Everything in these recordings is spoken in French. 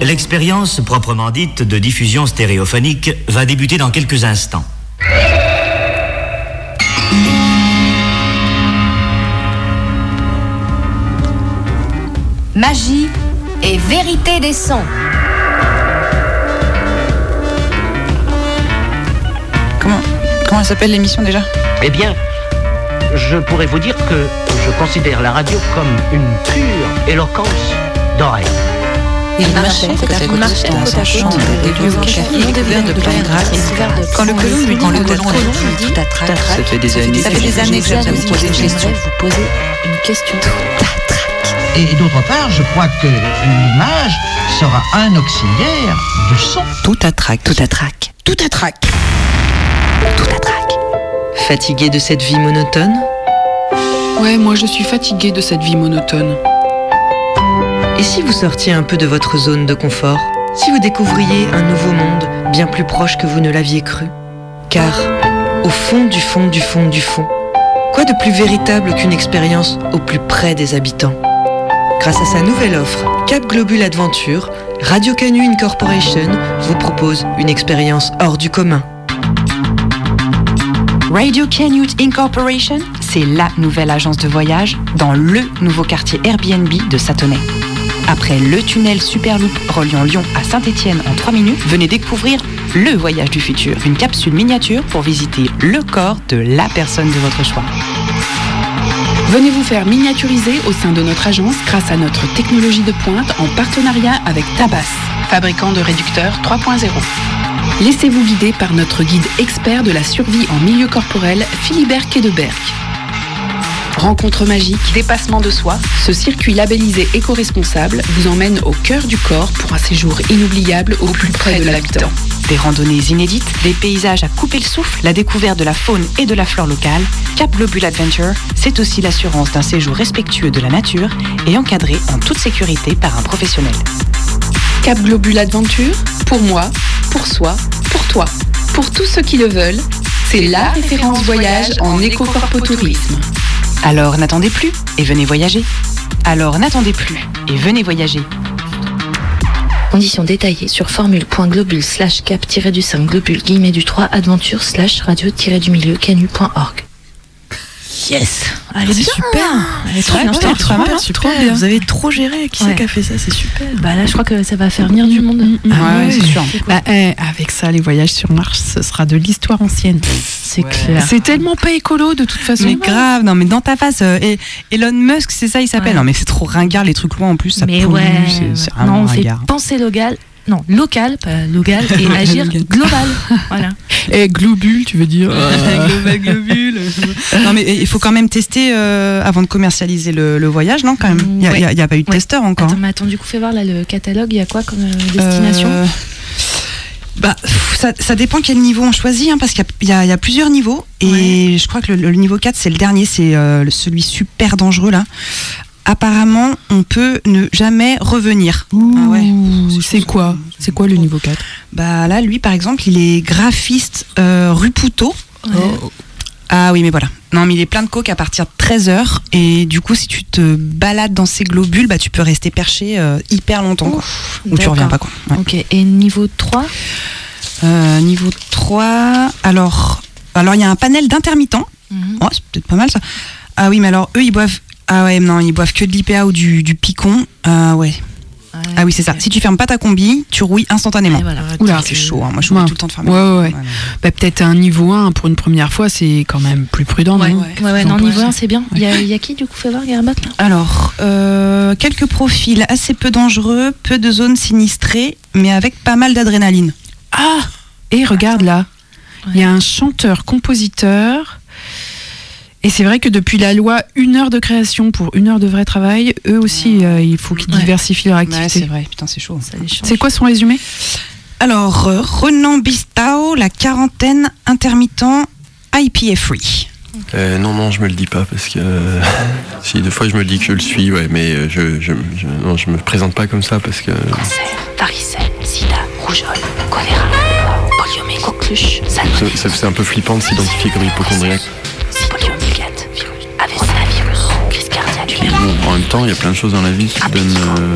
L'expérience proprement dite de diffusion stéréophonique va débuter dans quelques instants. Magie et vérité des sons. Comment, comment s'appelle l'émission déjà? Eh bien, je pourrais vous dire que je considère la radio comme une pure éloquence d'oreille. Il marchait côte à côte dans sa chambre des lieux couverts de plein grâce. Quand le colon lui dit quand le colon lui dit tout à trac, ça fait des années ça fait des années que j'aime vous poser une question. Vous posez une question tout à trac. Et d'autre part, je crois que l'image sera un auxiliaire du son. Tout à trac, tout à trac, tout à trac, tout à trac. Fatigué de cette vie monotone? Ouais, moi je suis fatiguée de cette vie monotone. Et si vous sortiez un peu de votre zone de confort Si vous découvriez un nouveau monde bien plus proche que vous ne l'aviez cru? Car, au fond du fond du fond du fond, quoi de plus véritable qu'une expérience au plus près des habitants? Grâce à sa nouvelle offre, Cap Globule Adventure, Radio Canu Incorporation vous propose une expérience hors du commun. Radio Canute Incorporation, c'est la nouvelle agence de voyage dans le nouveau quartier Airbnb de Satonnet. Après le tunnel Superloop reliant Lyon à Saint-Étienne en 3 minutes, venez découvrir le voyage du futur, une capsule miniature pour visiter le corps de la personne de votre choix. Venez vous faire miniaturiser au sein de notre agence grâce à notre technologie de pointe en partenariat avec Tabas, fabricant de réducteurs 3.0. Laissez-vous guider par notre guide expert de la survie en milieu corporel, Philibert Kedeberg. Rencontre magique, dépassement de soi, ce circuit labellisé éco-responsable vous emmène au cœur du corps pour un séjour inoubliable au plus près de l'habitant. Des randonnées inédites, des paysages à couper le souffle, la découverte de la faune et de la flore locale, Cap Globule Adventure, c'est aussi l'assurance d'un séjour respectueux de la nature et encadré en toute sécurité par un professionnel. Cap Globule Adventure, pour moi, pour soi, pour toi, pour tous ceux qui le veulent, c'est la référence voyage en éco-corpotourisme. Alors n'attendez plus et venez voyager. Alors n'attendez plus et venez voyager. Conditions détaillées sur formule.globule slash cap-du-5 globule guillemets du 3 adventure slash radio-du-milieu canu.org. Yes Elle est super Elle est trop bien, trop super. trop bien. Vous avez trop géré. Qui Ouais. c'est qui a fait ça? C'est super. Bah là, je crois que ça va faire venir du monde. Ah ouais, ouais. c'est sûr. Bah, eh, avec ça, les voyages sur Mars, ce sera de l'histoire ancienne. C'est clair. C'est tellement pas écolo de toute façon. Mais grave, non mais dans ta face, euh, et Elon Musk, c'est ça, il s'appelle. Ouais. Non mais c'est trop ringard les trucs loin en plus, ça Mais pollue, ouais, c'est- c'est non, vraiment on fait ringard. penser local, non, local, pas local, et agir global. Voilà. Et globule, tu veux dire Global globule. non mais il faut quand même tester euh, avant de commercialiser le, le voyage, non quand même? Il n'y a, Ouais. pas eu de Ouais. testeur encore. Attends, mais attends, du coup, fais voir là le catalogue, il y a quoi comme euh, destination? Euh, bah, ça, ça dépend quel niveau on choisit, hein, parce qu'il y a- y, y plusieurs niveaux. Et je crois que le, le niveau 4, c'est le dernier, c'est euh, celui super dangereux là. Apparemment, on peut ne jamais revenir. Ah ouais. C'est quoi? C'est quoi le niveau 4 Bah là, lui, par exemple, il est graphiste euh, rue Poutot. Ouais. Ah oui, mais voilà. Non, mais il est plein de coke à partir de 13h. Et du coup, si tu te balades dans ces globules, bah, tu peux rester perché euh, hyper longtemps. Quoi. Ou tu reviens pas. Quoi. Ouais. Ok, et niveau 3 Euh, niveau 3, alors alors il y a un panel d'intermittents. Oh, c'est peut-être pas mal ça. Ah oui, mais alors eux, ils boivent. Ah ouais, non, ils boivent que de l'IPA ou du, du picon. Ah ouais. Ah oui, c'est ça. Si tu fermes pas ta combi, tu rouilles instantanément. Voilà. Oula, C'est chaud, hein. moi je rouille Ouais. tout le temps de fermer. Ouais, ouais, ouais. Bah, Peut-être un niveau 1 pour une première fois, c'est quand même plus prudent, Ouais, non ouais, ouais, non, niveau ouais. 1, c'est bien. Il y, a, il y a qui du coup Fais voir, là? Alors, euh, quelques profils assez peu dangereux, peu de zones sinistrées, mais avec pas mal d'adrénaline. Ah Et regarde là, il y a un chanteur-compositeur. Et c'est vrai que depuis la loi une heure de création pour une heure de vrai travail, eux aussi, euh, il faut qu'ils Ouais. diversifient leur Ouais, c'est activité. vrai, putain, c'est chaud. Change. c'est quoi son résumé? Alors, euh, Renan Bistao, la quarantaine intermittent IPA free. Euh, non, non, je me le dis pas parce que si deux fois je me dis que je le suis, ouais, mais je, je, je, non, je me présente pas comme ça parce que Cancer, varicelle, sida, rougeole, choléra, poliomé, coqueluche, c'est un peu flippant de s'identifier comme hypochondriaque. Bon, en même temps, il y a plein de choses dans la vie qui te donnent, euh,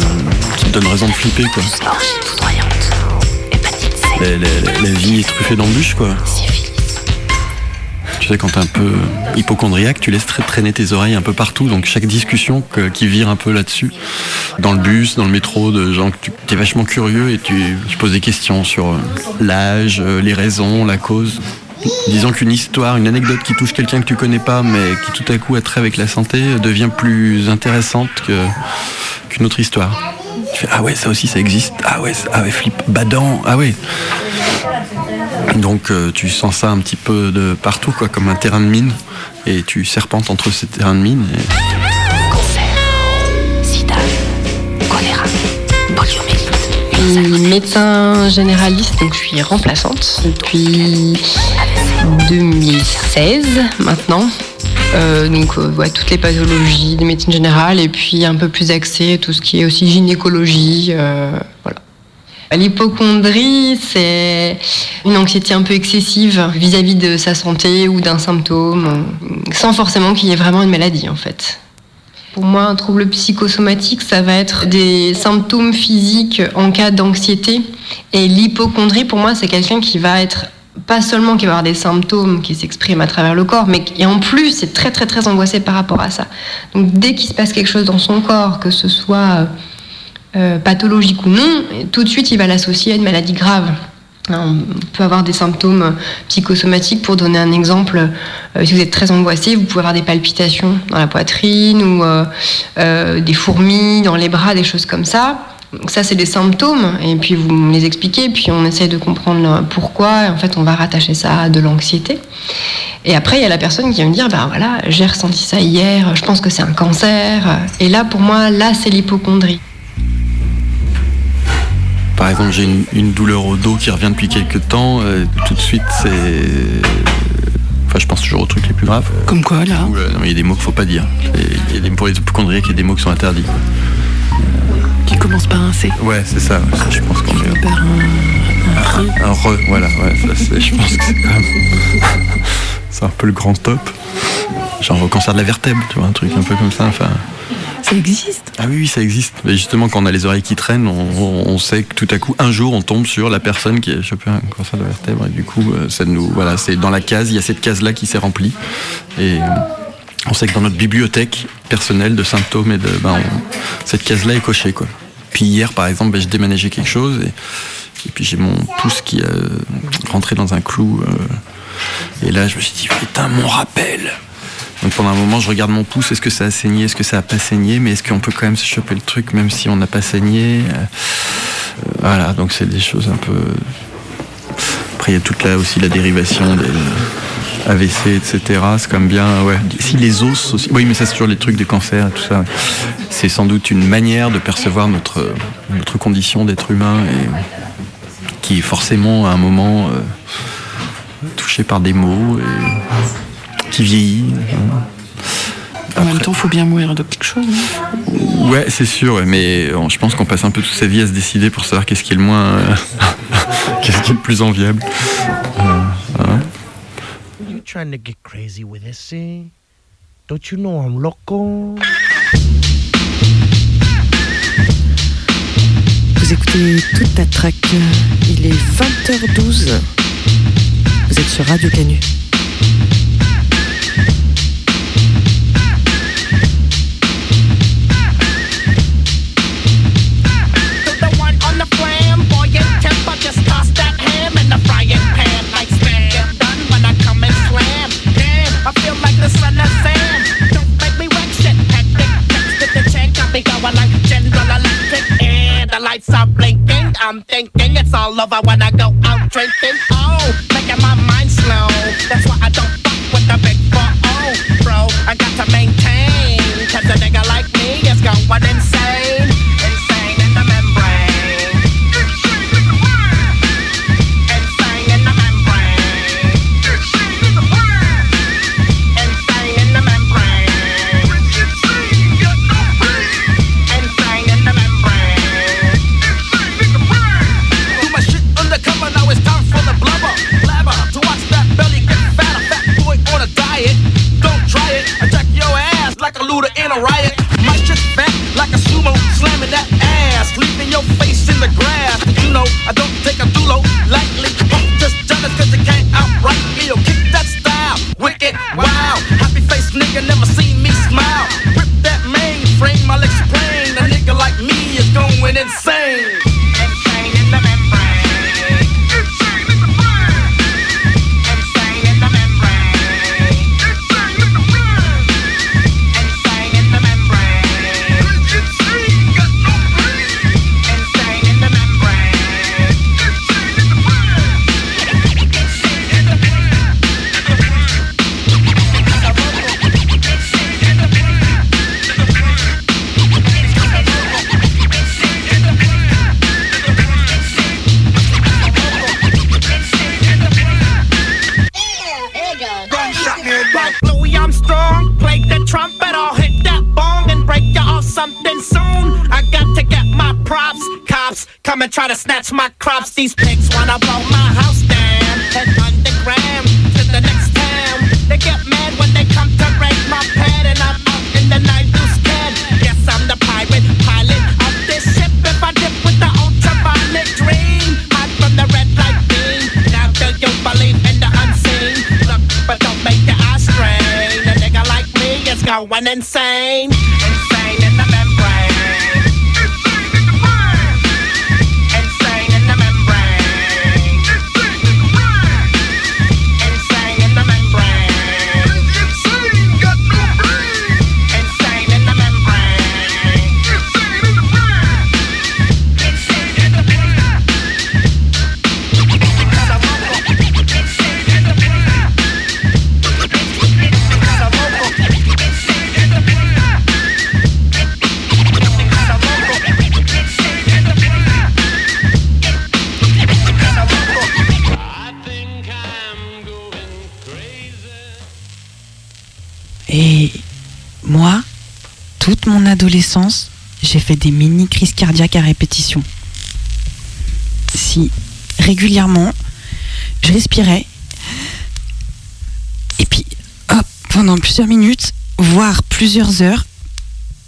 qui donnent raison de flipper, quoi. La, la- la- la vie est truffée d'embûches, quoi. Tu sais, quand t'es un peu hypochondriaque, tu laisses tra- traîner tes oreilles un peu partout. Donc chaque discussion que- qui vire un peu là-dessus, dans le bus, dans le métro, de gens que tu es vachement curieux et tu, tu poses des questions sur euh, l'âge, euh, les raisons, la cause. Disons qu'une histoire, une anecdote qui touche quelqu'un que tu connais pas, mais qui tout à coup a trait avec la santé, devient plus intéressante qu'une autre histoire. Tu fais, ah ouais, ça aussi ça existe. Ah ouais, ah ouais, flip, badant, ah ouais. Donc euh, tu sens ça un petit peu de partout, quoi, comme un terrain de mine. Et tu serpentes entre ces terrains de mine. Poliomyélite. Médecin généraliste, donc je suis remplaçante depuis 2016 maintenant. Euh, donc euh, ouais, toutes les pathologies de médecine générale et puis un peu plus axé tout ce qui est aussi gynécologie. euh, voilà. L'hypochondrie, c'est une anxiété un peu excessive vis-à-vis de sa santé ou d'un symptôme, euh, sans forcément qu'il y ait vraiment une maladie en fait. Pour moi, un trouble psychosomatique, ça va être des symptômes physiques en cas d'anxiété. Et l'hypochondrie, pour moi, c'est quelqu'un qui va être pas seulement qui va avoir des symptômes qui s'expriment à travers le corps, mais qui en plus c'est très très très angoissé par rapport à ça. Donc dès qu'il se passe quelque chose dans son corps, que ce soit euh, pathologique ou non, tout de suite il va l'associer à une maladie grave. Hein, On peut avoir des symptômes psychosomatiques. Pour donner un exemple, euh, si vous êtes très angoissé, vous pouvez avoir des palpitations dans la poitrine ou euh, euh, des fourmis dans les bras, des choses comme ça. Donc ça, c'est des symptômes. Et puis vous me les expliquez, puis on essaie de comprendre pourquoi. Et en fait, on va rattacher ça à de l'anxiété. Et après, il y a la personne qui va me dire, ben voilà, j'ai ressenti ça hier, je pense que c'est un cancer. Et là, pour moi, là, c'est l'hypochondrie. Par exemple, j'ai une, une douleur au dos qui revient depuis quelques temps. euh, tout de suite, c'est. Enfin, je pense toujours aux trucs les plus graves. Comme quoi, là euh, non, Il y a des mots qu'il faut pas dire. Il y a des, pour les hypochondriaques, il y a des mots qui sont interdits. Qui commence par un C. Ouais, c'est ça. ça, je pense qu'on est. Par un, un Un re, voilà. Ouais, ça, c'est- je pense que c'est quand même. c'est un peu le grand top. Genre au cancer de la vertèbre, tu vois, un truc un peu comme ça. Enfin. Ça existe Ah oui, oui, ça existe. Mais justement, quand on a les oreilles qui traînent, on, sait que tout à coup, un jour, on tombe sur la personne qui a chopé un cancer de la vertèbre. Et du coup, euh, ça nous, voilà, c'est dans la case, il y a cette case-là qui s'est remplie. Et euh, on sait que dans notre bibliothèque personnelle de symptômes et de, ben, on- cette case-là est cochée, quoi. Puis hier, par exemple, ben, je déménageais quelque chose et, et puis j'ai mon pouce qui a euh, rentré dans un clou. euh, et là, je me suis dit, putain, mon rappel. Donc pendant un moment, je regarde mon pouce, est-ce que ça a saigné, est-ce que ça a pas saigné, mais est-ce qu'on peut quand même se choper le truc même si on n'a pas saigné? Euh, euh, Voilà, donc c'est des choses un peu. Après, il y a toute là aussi la dérivation des AVC, etc. C'est même bien, ouais. Si les os aussi. Oui, mais ça c'est toujours les trucs des cancers et tout ça. C'est sans doute une manière de percevoir notre notre condition d'être humain et qui est forcément à un moment euh, touché par des mots qui vieillit. En même temps, faut bien mourir de quelque chose. non Ouais, c'est sûr, mais je pense qu'on passe un peu toute sa vie à se décider pour savoir qu'est-ce qui est le moins. euh, qu'est-ce qui est le plus enviable. Euh, hein. You trying to get crazy with this, see? Don't you know I'm loco? Vous écoutez toute la track. Il est 20h12. Vous êtes sur Radio Canu. lover, want. And try to snatch my crops. These pigs wanna blow my house down. Head underground to the next town. They get mad when they come to raid my pad, and I'm out in the night loose scared. Yes, I'm the pirate pilot of this ship. If I dip with the ultraviolet dream, hide from the red light beam. Now do you believe in the unseen? Look, but don't make your eyes strain. A nigga like me is going. Insane toute mon adolescence, j'ai fait des mini crises cardiaques à répétition. Si régulièrement, je respirais, et puis hop, pendant plusieurs minutes, voire plusieurs heures,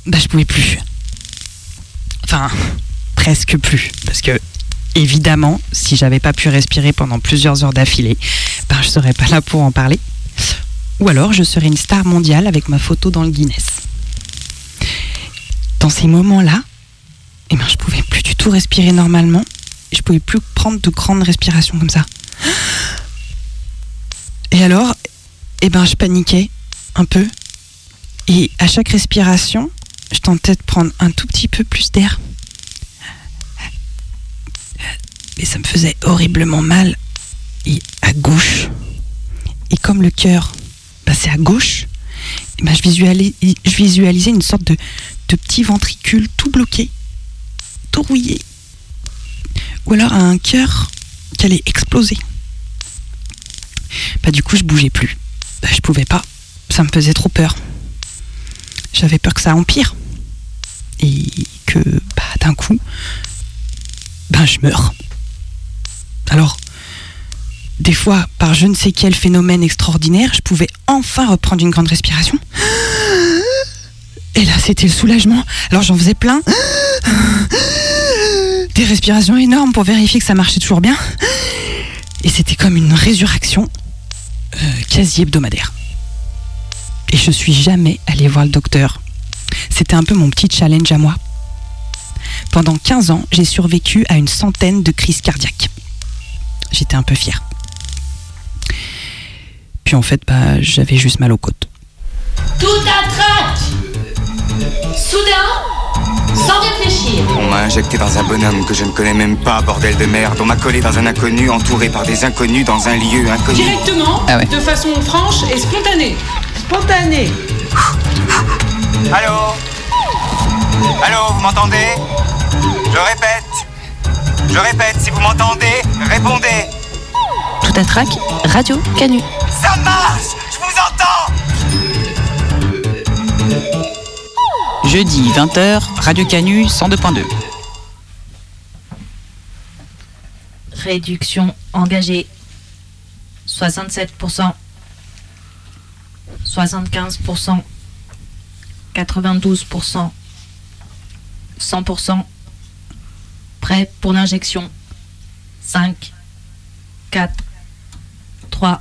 bah je pouvais plus. Enfin, presque plus, parce que évidemment, si j'avais pas pu respirer pendant plusieurs heures d'affilée, ben je serais pas là pour en parler. Ou alors je serais une star mondiale avec ma photo dans le Guinness. Dans ces moments-là, eh ben, je pouvais plus du tout respirer normalement. Je pouvais plus prendre de grandes respirations comme ça. Et alors, eh ben, je paniquais un peu. Et à chaque respiration, je tentais de prendre un tout petit peu plus d'air. Mais ça me faisait horriblement mal. Et à gauche. Et comme le cœur passait à gauche, eh ben, je, visualisais, je visualisais une sorte de, de petit ventricule tout bloqué, tout rouillé. Ou alors un cœur qui allait exploser. Bah, du coup, je bougeais plus. Bah, je pouvais pas. Ça me faisait trop peur. J'avais peur que ça empire. Et que bah, d'un coup, ben je meurs. Alors, des fois, par je ne sais quel phénomène extraordinaire, je pouvais enfin reprendre une grande respiration. Et là, c'était le soulagement. Alors j'en faisais plein. Des respirations énormes pour vérifier que ça marchait toujours bien. Et c'était comme une résurrection euh, quasi hebdomadaire. Et je suis jamais allée voir le docteur. C'était un peu mon petit challenge à moi. Pendant 15 ans, j'ai survécu à une centaine de crises cardiaques. J'étais un peu fière. Puis en fait, bah, j'avais juste mal aux côtes. Soudain, sans réfléchir. On m'a injecté dans un bonhomme que je ne connais même pas, bordel de merde. On m'a collé dans un inconnu, entouré par des inconnus dans un lieu inconnu. Directement, Ah ouais. de façon franche et spontanée. Spontané. Allô Allô, vous m'entendez Je répète. Je répète, si vous m'entendez, répondez. Tout un track, Radio Canu. Ça marche Je vous entends Jeudi 20h, Radio Canu 102.2. Réduction engagée 67%, 75%, 92%, 100%. Prêt pour l'injection? 5, 4, 3,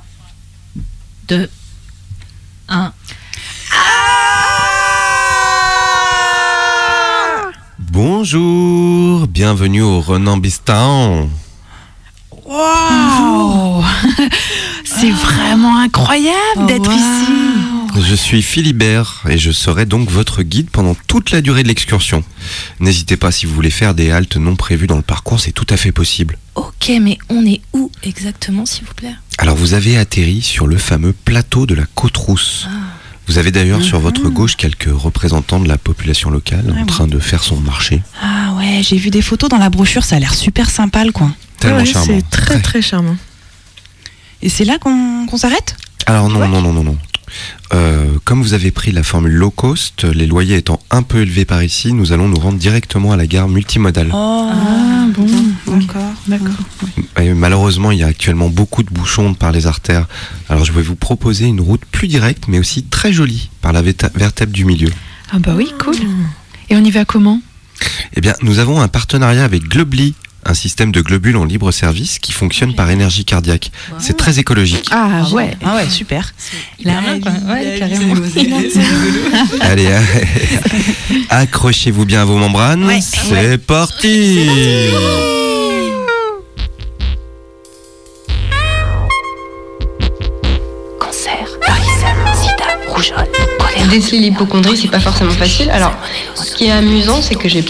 2, 1. Bonjour, bienvenue au Renambistan. Waouh C'est vraiment incroyable d'être ici. Je suis Philibert et je serai donc votre guide pendant toute la durée de l'excursion. N'hésitez pas si vous voulez faire des haltes non prévues dans le parcours, c'est tout à fait possible. Ok, mais on est où exactement, s'il vous plaît? Alors vous avez atterri sur le fameux plateau de la Côte Rousse. Vous avez d'ailleurs sur votre gauche quelques représentants de la population locale en train de faire son marché. Ah ouais, j'ai vu des photos dans la brochure, ça a l'air super sympa le coin. Tellement Ouais, charmant. C'est très très charmant. Et c'est là qu'on s'arrête? Alors non, non, non, non, non. Euh, comme vous avez pris la formule low cost, les loyers étant un peu élevés par ici, nous allons nous rendre directement à la gare multimodale. Ah bon, d'accord, d'accord. Malheureusement, il y a actuellement beaucoup de bouchons par les artères. Alors je vais vous proposer une route plus directe, mais aussi très jolie, par la vertèbre du milieu. Ah bah oui, cool. Et on y va comment? Eh bien, nous avons un partenariat avec Globly, un système de globules en libre service qui fonctionne par énergie cardiaque. C'est très écologique. Ah ouais. Ah ouais, super. La main, quoi. Ouais, carrément. Allez, hein. accrochez-vous bien à vos membranes. C'est parti. Déceler l'hypochondrie, c'est pas forcément facile. Alors, ce qui est amusant, c'est que j'ai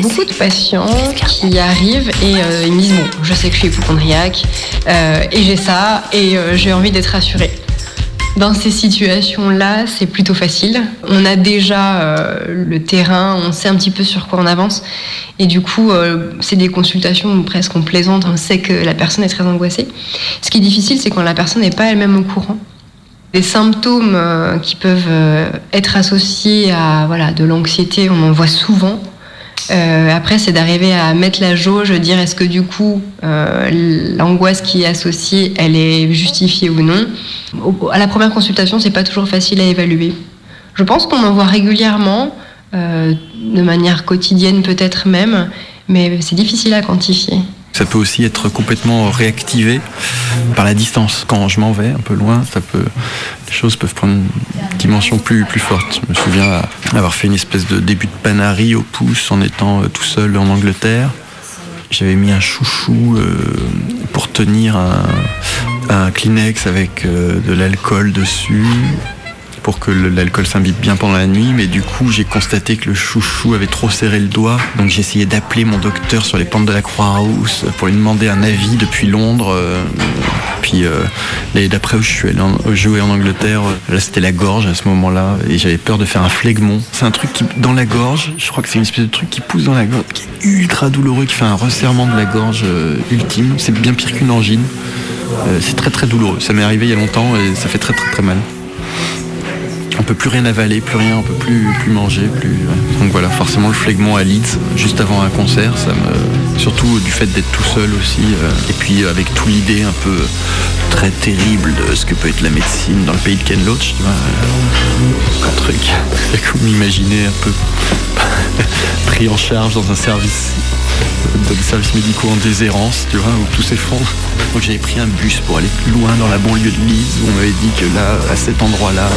beaucoup de patients qui arrivent et euh, ils me disent Bon, je sais que je suis hypochondriaque euh, et j'ai ça et euh, j'ai envie d'être rassurée. Dans ces situations-là, c'est plutôt facile. On a déjà le terrain, on sait un petit peu sur quoi on avance. Et du coup, c'est des consultations presque on plaisante, on sait que la personne est très angoissée. Ce qui est difficile, c'est quand la personne n'est pas elle-même au courant. Les symptômes euh, qui peuvent euh, être associés à voilà, de l'anxiété, on en voit souvent. Euh, après, c'est d'arriver à mettre la jauge, dire est-ce que du coup, l'angoisse qui est associée, elle est justifiée ou non. Au- à la première consultation, c'est pas toujours facile à évaluer. Je pense qu'on en voit régulièrement, de manière quotidienne peut-être même, mais c'est difficile à quantifier. Ça peut aussi être complètement réactivé par la distance. Quand je m'en vais un peu loin, les choses peuvent prendre une dimension plus, plus forte. Je me souviens avoir fait une espèce de début de panarie au pouce en étant euh, tout seul en Angleterre. J'avais mis un chouchou euh, pour tenir un, un Kleenex avec euh, de l'alcool dessus pour que l'alcool s'imbibe bien pendant la nuit, mais du coup j'ai constaté que le chouchou avait trop serré le doigt, donc j'ai essayé d'appeler mon docteur sur les pentes de la Croix-Rousse pour lui demander un avis depuis Londres. euh, puis euh, d'après où je suis allé en- jouer en Angleterre, euh, là c'était la gorge à ce moment-là, et j'avais peur de faire un phlegmon. C'est un truc qui dans la gorge, je crois que c'est une espèce de truc qui pousse dans la gorge, qui est ultra douloureux, qui fait un resserrement de la gorge ultime. C'est bien pire qu'une angine. C'est très très douloureux. Ça m'est arrivé il y a longtemps et ça fait très très très mal. On peut plus rien avaler, plus rien, on peut plus, plus manger, plus. Donc voilà, forcément le phlegmon à Leeds, juste avant un concert, ça me. Surtout du fait d'être tout seul aussi, euh, et puis avec tout l'idée un peu très terrible de ce que peut être la médecine dans le pays de Ken Loach, tu vois. euh, Un truc. Vous m'imaginez un peu pris en charge dans un service des services médicaux en déshérence, tu vois, où tout s'effondre. Donc j'avais pris un bus pour aller plus loin dans la banlieue de Leeds, où on m'avait dit que là, à cet endroit-là,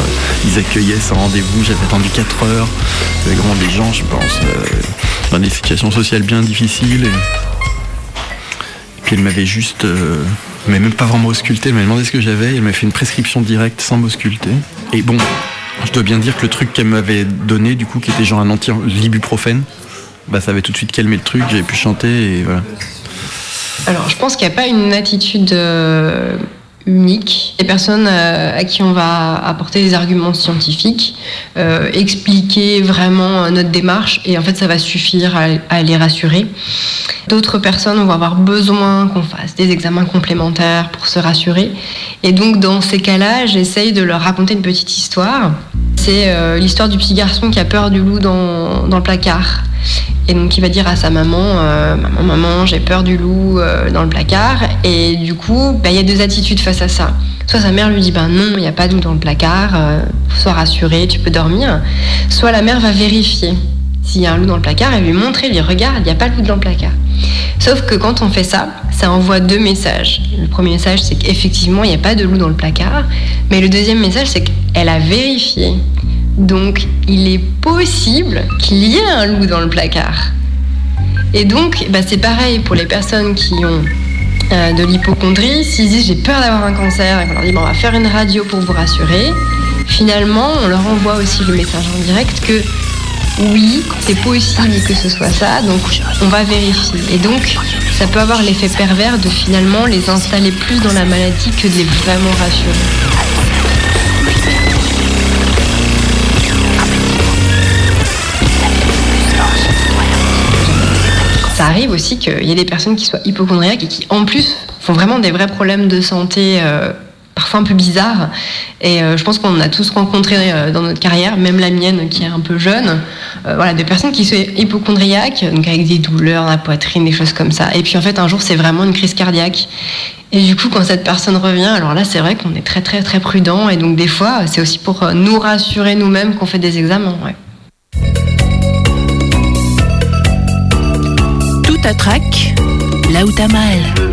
ils accueillaient sans rendez-vous. J'avais attendu 4 heures. Avait vraiment des gens, je pense, euh, dans des situations sociales bien difficiles. Et, puis elle m'avait juste, euh, mais même pas vraiment ausculté, elle m'a demandé ce que j'avais, elle m'a fait une prescription directe sans m'ausculter. Et bon, je dois bien dire que le truc qu'elle m'avait donné, du coup, qui était genre un anti-l'ibuprofène, bah ça avait tout de suite calmé le truc, j'avais pu chanter et voilà. Alors, je pense qu'il n'y a pas une attitude euh, unique. Les personnes euh, à qui on va apporter des arguments scientifiques, euh, expliquer vraiment euh, notre démarche, et en fait, ça va suffire à, à les rassurer. D'autres personnes vont avoir besoin qu'on fasse des examens complémentaires pour se rassurer. Et donc, dans ces cas-là, j'essaye de leur raconter une petite histoire. C'est l'histoire du petit garçon qui a peur du loup dans, dans le placard. Et donc il va dire à sa maman, euh, maman, maman, j'ai peur du loup euh, dans le placard. Et du coup, bah, il y a deux attitudes face à ça. Soit sa mère lui dit, ben non, il n'y a pas de loup dans le placard, euh, sois rassuré, tu peux dormir. Soit la mère va vérifier s'il y a un loup dans le placard et lui montrer, lui regarde, il n'y a pas de loup dans le placard. Sauf que quand on fait ça, ça envoie deux messages. Le premier message, c'est qu'effectivement, il n'y a pas de loup dans le placard. Mais le deuxième message, c'est qu'elle a vérifié. Donc, il est possible qu'il y ait un loup dans le placard. Et donc, bah, c'est pareil pour les personnes qui ont euh, de l'hypochondrie. S'ils disent j'ai peur d'avoir un cancer et qu'on leur dit on va faire une radio pour vous rassurer, finalement, on leur envoie aussi le message en direct que oui, c'est possible que ce soit ça, donc on va vérifier. Et donc, ça peut avoir l'effet pervers de finalement les installer plus dans la maladie que de les vraiment rassurer. Ça arrive aussi qu'il y ait des personnes qui soient hypochondriaques et qui, en plus, font vraiment des vrais problèmes de santé euh, parfois un peu bizarres. Et euh, je pense qu'on a tous rencontré euh, dans notre carrière, même la mienne qui est un peu jeune, voilà, des personnes qui sont hypochondriaques, donc avec des douleurs dans la poitrine, des choses comme ça. Et puis en fait, un jour, c'est vraiment une crise cardiaque. Et du coup, quand cette personne revient, alors là, c'est vrai qu'on est très très très prudent. Et donc des fois, c'est aussi pour nous rassurer nous-mêmes qu'on fait des examens. Trac, là où t'as mal.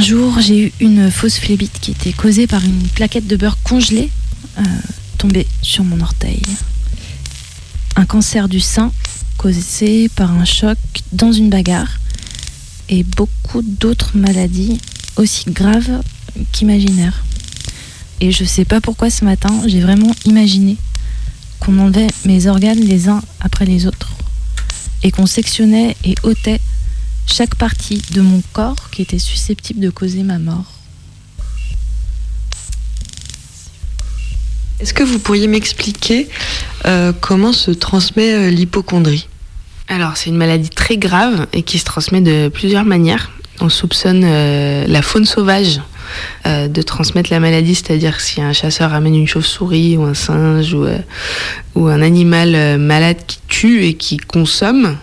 Un jour, j'ai eu une fausse phlébite qui était causée par une plaquette de beurre congelée euh, tombée sur mon orteil. Un cancer du sein causé par un choc dans une bagarre et beaucoup d'autres maladies aussi graves qu'imaginaires. Et je sais pas pourquoi ce matin, j'ai vraiment imaginé qu'on enlevait mes organes les uns après les autres et qu'on sectionnait et ôtait chaque partie de mon corps qui était susceptible de causer ma mort. Est-ce que vous pourriez m'expliquer euh, comment se transmet euh, l'hypochondrie Alors, c'est une maladie très grave et qui se transmet de plusieurs manières. On soupçonne euh, la faune sauvage euh, de transmettre la maladie, c'est-à-dire si un chasseur amène une chauve-souris ou un singe ou, euh, ou un animal euh, malade qui tue et qui consomme,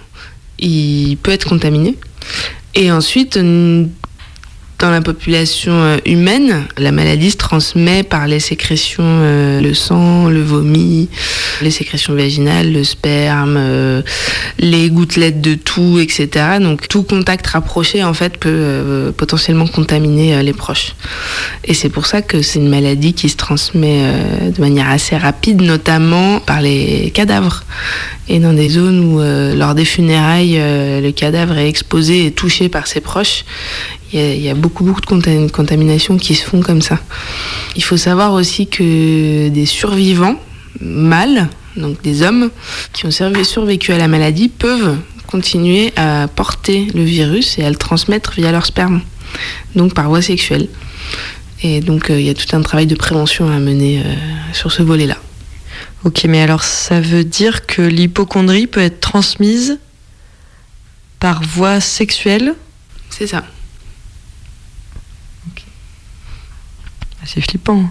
il peut être contaminé. Et ensuite, dans la population euh, humaine, la maladie se transmet par les sécrétions, euh, le sang, le vomi, les sécrétions vaginales, le sperme, euh, les gouttelettes de tout, etc. Donc tout contact rapproché en fait peut potentiellement contaminer les proches. Et c'est pour ça que c'est une maladie qui se transmet de manière assez rapide, notamment par les cadavres. Et dans des zones où, euh, lors des funérailles, euh, le cadavre est exposé et touché par ses proches, il y a, beaucoup, beaucoup de contam- contaminations qui se font comme ça. Il faut savoir aussi que des survivants mâles, donc des hommes qui ont survécu à la maladie, peuvent continuer à porter le virus et à le transmettre via leur sperme, donc par voie sexuelle. Et donc euh, il y a tout un travail de prévention à mener sur ce volet-là. Ok, mais alors ça veut dire que l'hypochondrie peut être transmise par voie sexuelle C'est ça. Ah, C'est flippant.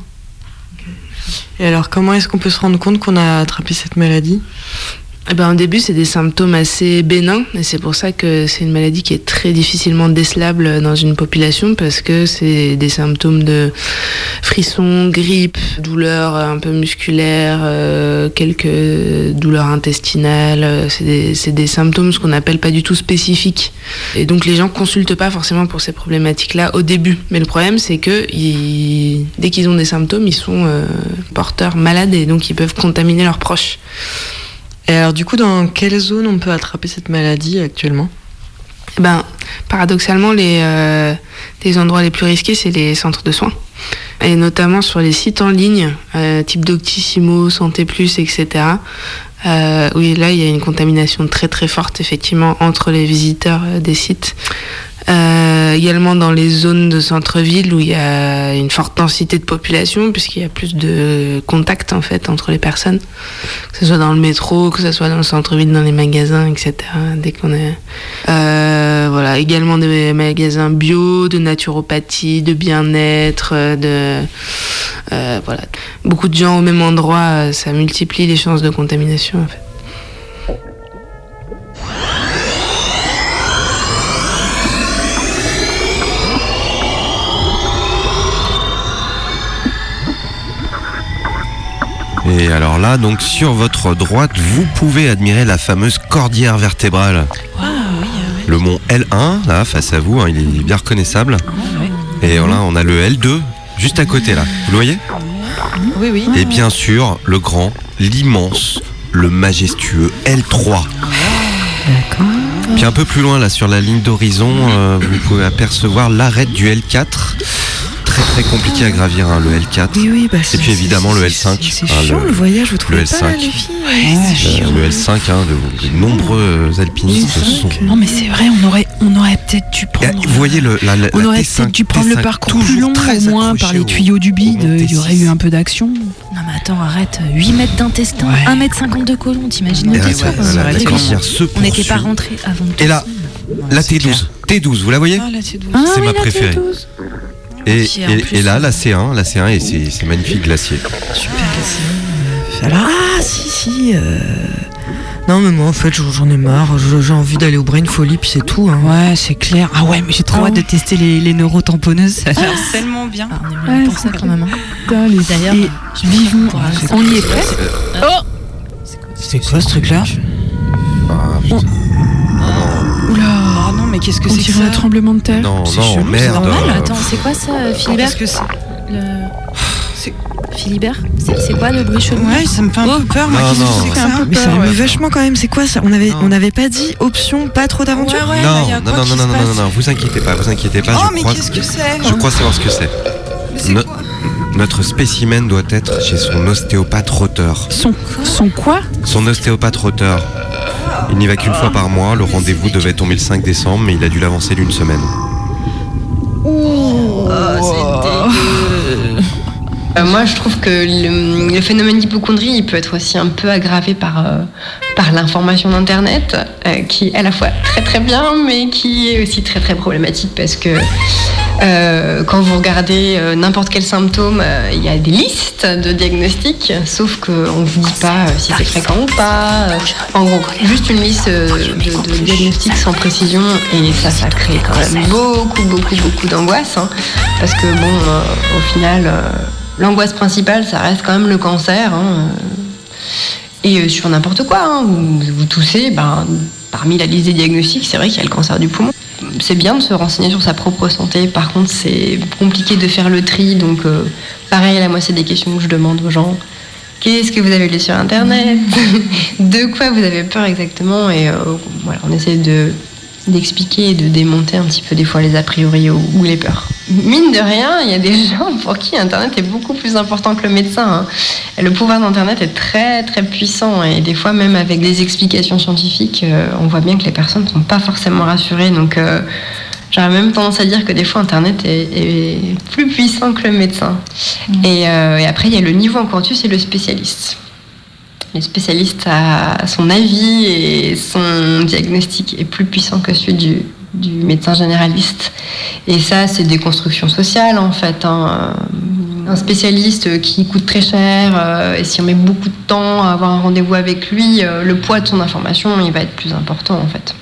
Et alors, comment est-ce qu'on peut se rendre compte qu'on a attrapé cette maladie? Eh ben, au début, c'est des symptômes assez bénins, et c'est pour ça que c'est une maladie qui est très difficilement décelable dans une population, parce que c'est des symptômes de frissons, grippe, douleurs un peu musculaires, euh, quelques douleurs intestinales. euh, C'est des, des symptômes, ce qu'on appelle pas du tout spécifiques. Et donc, les gens consultent pas forcément pour ces problématiques-là au début. Mais le problème, c'est que ils- dès qu'ils ont des symptômes, ils sont euh, porteurs malades, et donc ils peuvent contaminer leurs proches. Et alors, du coup, dans quelle zone on peut attraper cette maladie actuellement? Eh ben, paradoxalement, les, euh, les endroits les plus risqués, c'est les centres de soins. Et notamment sur les sites en ligne, euh, type Doctissimo, Santé Plus, etc. Euh, oui, là, il y a une contamination très très forte, effectivement, entre les visiteurs des sites. Euh, également dans les zones de centre-ville où il y a une forte densité de population, puisqu'il y a plus de contact en fait entre les personnes, que ce soit dans le métro, que ce soit dans le centre-ville, dans les magasins, etc. Dès qu'on est, Euh, voilà, également des magasins bio, de naturopathie, de bien-être, euh, de voilà, beaucoup de gens au même endroit, ça multiplie les chances de contamination. Et alors là, donc sur votre droite, vous pouvez admirer la fameuse cordillère vertébrale. Le mont L1, là, face à vous, hein, il est bien reconnaissable. Et là, on a le L2, juste à côté, là. Vous le voyez? Oui, oui. Et bien sûr, le grand, l'immense, le majestueux L3. Puis un peu plus loin, là, sur la ligne d'horizon, euh, vous pouvez apercevoir l'arête du L4. Très très compliqué à gravir, hein, le L4. Oui, oui, bah, Et puis évidemment le c'est- L5. c'est hein, chiant, le voyage, vous trouvez le pas, L5. les filles Euh, le L5, hein, de, de nombreux alpinistes sont. Non, mais c'est vrai, on aurait, on aurait peut-être dû prendre. Vous voyez le, la, la- On aurait T5, peut-être dû prendre le T5, parcours plus long, très au moins par les au- tuyaux du bide, il y aurait eu un peu d'action. Non mais attends, arrête. 8 mètres d'intestin, 1 mètre 50 de côlon, t'imagines ouais, On n'était pas rentré avant de Et là, la T12. T12, vous la voyez Ah, la T12. C'est Ah ma préférée. T12. Et, Puis, en et- plus, et là, la C1, la C1, et c'est magnifique glacier. Alors, ah, si, si. euh, Non, mais moi, en fait, j'en ai marre. J'ai envie d'aller au Brain Folly, puis c'est tout. hein. Ouais, c'est clair. Ah ouais, mais j'ai trop hâte de tester les, les neurotamponneuses. Ça a l'air tellement bien. on est bien pour ça quand même. hein. D'ailleurs, vivement. On y est presque. Oh C'est quoi ce truc-là Ah mais qu'est-ce que c'est que ça un tremblement de terre. Non, non, chelou. C'est normal. Attends, c'est quoi ça, ah, Philibert ce que c'est le... Philibert C'est quoi le bruit chelou Ouais, ça me fait un peu peur, moi. Que ça, mais vachement quand même, c'est quoi ça? On avait, on n'avait pas dit option, pas trop d'aventure? Ouais, Non, non, non, non, non, non, non, vous inquiétez pas, vous inquiétez pas. Oh, je mais qu'est-ce que, c'est Je crois savoir ce que c'est. Notre spécimen doit être chez son ostéopathe roteur. Son, son quoi? Son ostéopathe roteur. Il n'y va qu'une fois par mois, le rendez-vous devait tomber le 5 décembre, mais il a dû l'avancer d'une semaine. Euh, moi, je trouve que le, le phénomène d'hypochondrie, il peut être aussi un peu aggravé par, euh, par l'information d'Internet, euh, qui est à la fois très très bien, mais qui est aussi très très problématique parce que euh, quand vous regardez euh, n'importe quel symptôme, il y a des listes de diagnostics, sauf qu'on ne vous dit pas si c'est fréquent ou pas. En gros, juste une liste de, diagnostics sans précision, et ça, ça crée quand même beaucoup, beaucoup, beaucoup d'angoisse, hein, parce que bon, au final, l'angoisse principale, ça reste quand même le cancer. hein, et sur n'importe quoi, hein, vous, vous toussez, ben, parmi la liste des diagnostics, c'est vrai qu'il y a le cancer du poumon. C'est bien de se renseigner sur sa propre santé, par contre c'est compliqué de faire le tri, donc euh, pareil, là moi c'est des questions que je demande aux gens. Qu'est-ce que vous avez lu sur Internet? De quoi vous avez peur exactement? Et euh, voilà, on essaie de d'expliquer et de démonter un petit peu des fois les a priori ou, ou les peurs. Mine de rien, il y a des gens pour qui Internet est beaucoup plus important que le médecin. hein. Le pouvoir d'Internet est très très puissant et des fois même avec des explications scientifiques, euh, on voit bien que les personnes ne sont pas forcément rassurées. Donc euh, j'aurais même tendance à dire que des fois Internet est, est plus puissant que le médecin. Et, euh, et après il y a le niveau encore dessus, c'est le spécialiste. Le spécialiste a son avis et son diagnostic est plus puissant que celui du, du médecin généraliste. Et ça, c'est des constructions sociales en fait. hein. Un spécialiste qui coûte très cher, euh, et si on met beaucoup de temps à avoir un rendez-vous avec lui, euh, le poids de son information, il va être plus important en fait.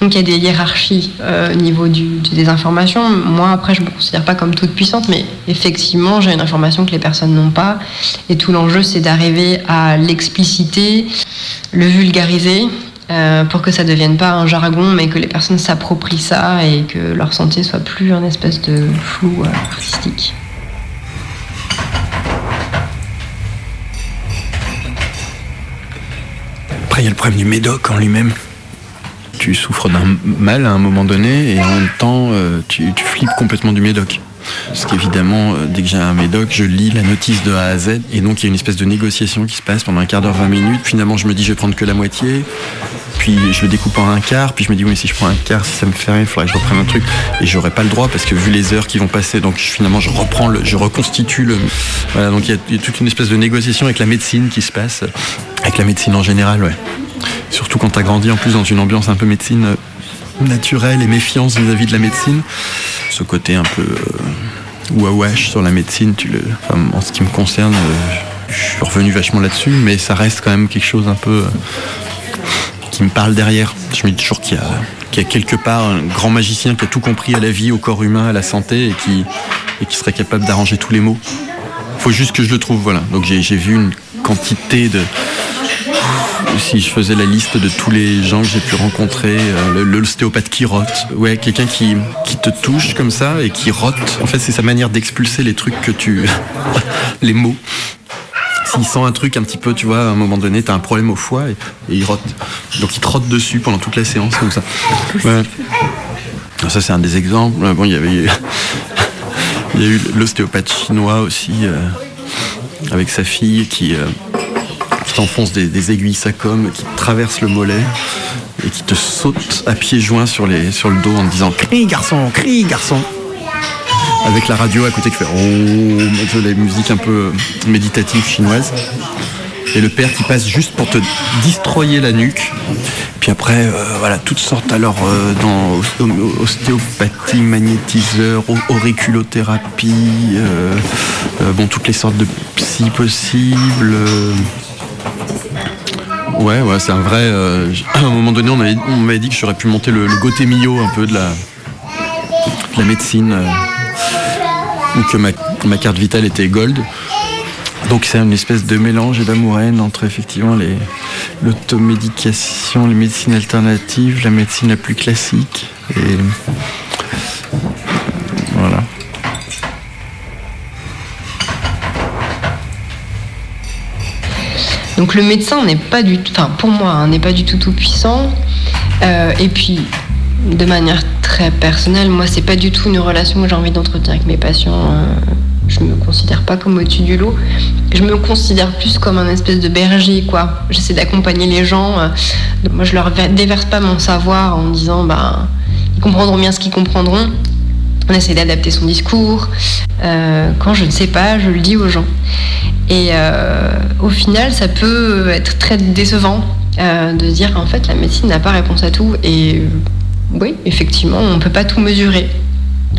Donc il y a des hiérarchies euh, au niveau du- des informations. Moi, après, je ne me considère pas comme toute puissante, mais effectivement, j'ai une information que les personnes n'ont pas. Et tout l'enjeu, c'est d'arriver à l'expliciter, le vulgariser, euh, pour que ça ne devienne pas un jargon, mais que les personnes s'approprient ça et que leur santé soit plus un espèce de flou euh, artistique. Après, il y a le problème du médoc en lui-même. Tu souffres d'un mal à un moment donné et en même temps, euh, tu, flippes complètement du médoc. Parce qu'évidemment, euh, dès que j'ai un médoc, je lis la notice de A à Z et donc il y a une espèce de négociation qui se passe pendant un quart d'heure, 20 minutes. Finalement, je me dis, je vais prendre que la moitié. Puis je le découpe en un quart. Puis je me dis, oui, mais si je prends un quart, si ça me fait rien, il faudrait que je reprenne un truc. Et j'aurais pas le droit parce que vu les heures qui vont passer, donc finalement, je reprends le, je reconstitue le. Voilà, donc il il y a toute une espèce de négociation avec la médecine qui se passe, avec la médecine en général, ouais. Surtout quand t'as grandi en plus dans une ambiance un peu médecine euh, naturelle et méfiance vis-à-vis de la médecine. Ce côté un peu euh, sur la médecine, tu en ce qui me concerne, euh, je suis revenu vachement là-dessus, mais ça reste quand même quelque chose un peu euh, qui me parle derrière. Je me dis toujours qu'il y a, quelque part un grand magicien qui a tout compris à la vie, au corps humain, à la santé et qui, serait capable d'arranger tous les maux. Faut juste que je le trouve, voilà. Donc j'ai vu une quantité de, si je faisais la liste de tous les gens que j'ai pu rencontrer, euh, l'ostéopathe qui rote, ouais, quelqu'un qui, qui te touche comme ça et qui rote. En fait, c'est sa manière d'expulser les trucs que tu. les mots. S'il sent un truc un petit peu, tu vois, à un moment donné, t'as un problème au foie et, il rote. Donc il te dessus pendant toute la séance comme ça. Ouais. Ça, c'est un des exemples. Bon, il y avait. Il y a eu l'ostéopathe chinois aussi, euh, avec sa fille qui. euh, qui t'enfonce des, aiguilles sacom, qui te traverse le mollet et qui te saute à pieds joints sur, le dos en te disant Crie garçon, crie garçon Avec la radio à côté qui fait Oh, la musique un peu méditative chinoise. Et le père qui passe juste pour te destroyer la nuque. Puis après, euh, voilà, toutes sortes alors euh, dans os- ostéopathie, magnétiseur, au- auriculothérapie, euh, bon, toutes les sortes de psy possibles. Ouais, ouais, c'est un vrai. euh, à un moment donné, on m'avait dit que j'aurais pu monter le, le Gauthier Millot un peu de la, la médecine, euh, ou que ma, ma carte vitale était gold. Donc c'est une espèce de mélange et d'amour-haine entre effectivement l'automédication, les médecines alternatives, la médecine la plus classique. Et voilà. Donc le médecin n'est pas du tout, enfin pour moi, hein, n'est pas du tout tout puissant. Euh, et puis, de manière très personnelle, moi, c'est pas du tout une relation que j'ai envie d'entretenir avec mes patients. Euh, je me considère pas comme au-dessus du lot. Je me considère plus comme un espèce de berger, quoi. J'essaie d'accompagner les gens. Euh, moi, je leur ver- déverse pas mon savoir en disant, bah, ils comprendront bien ce qu'ils comprendront. On essaie d'adapter son discours. Euh, quand je ne sais pas, je le dis aux gens. Et euh, au final, ça peut être très décevant euh, de dire en fait la médecine n'a pas réponse à tout. Et euh, oui, effectivement, on ne peut pas tout mesurer.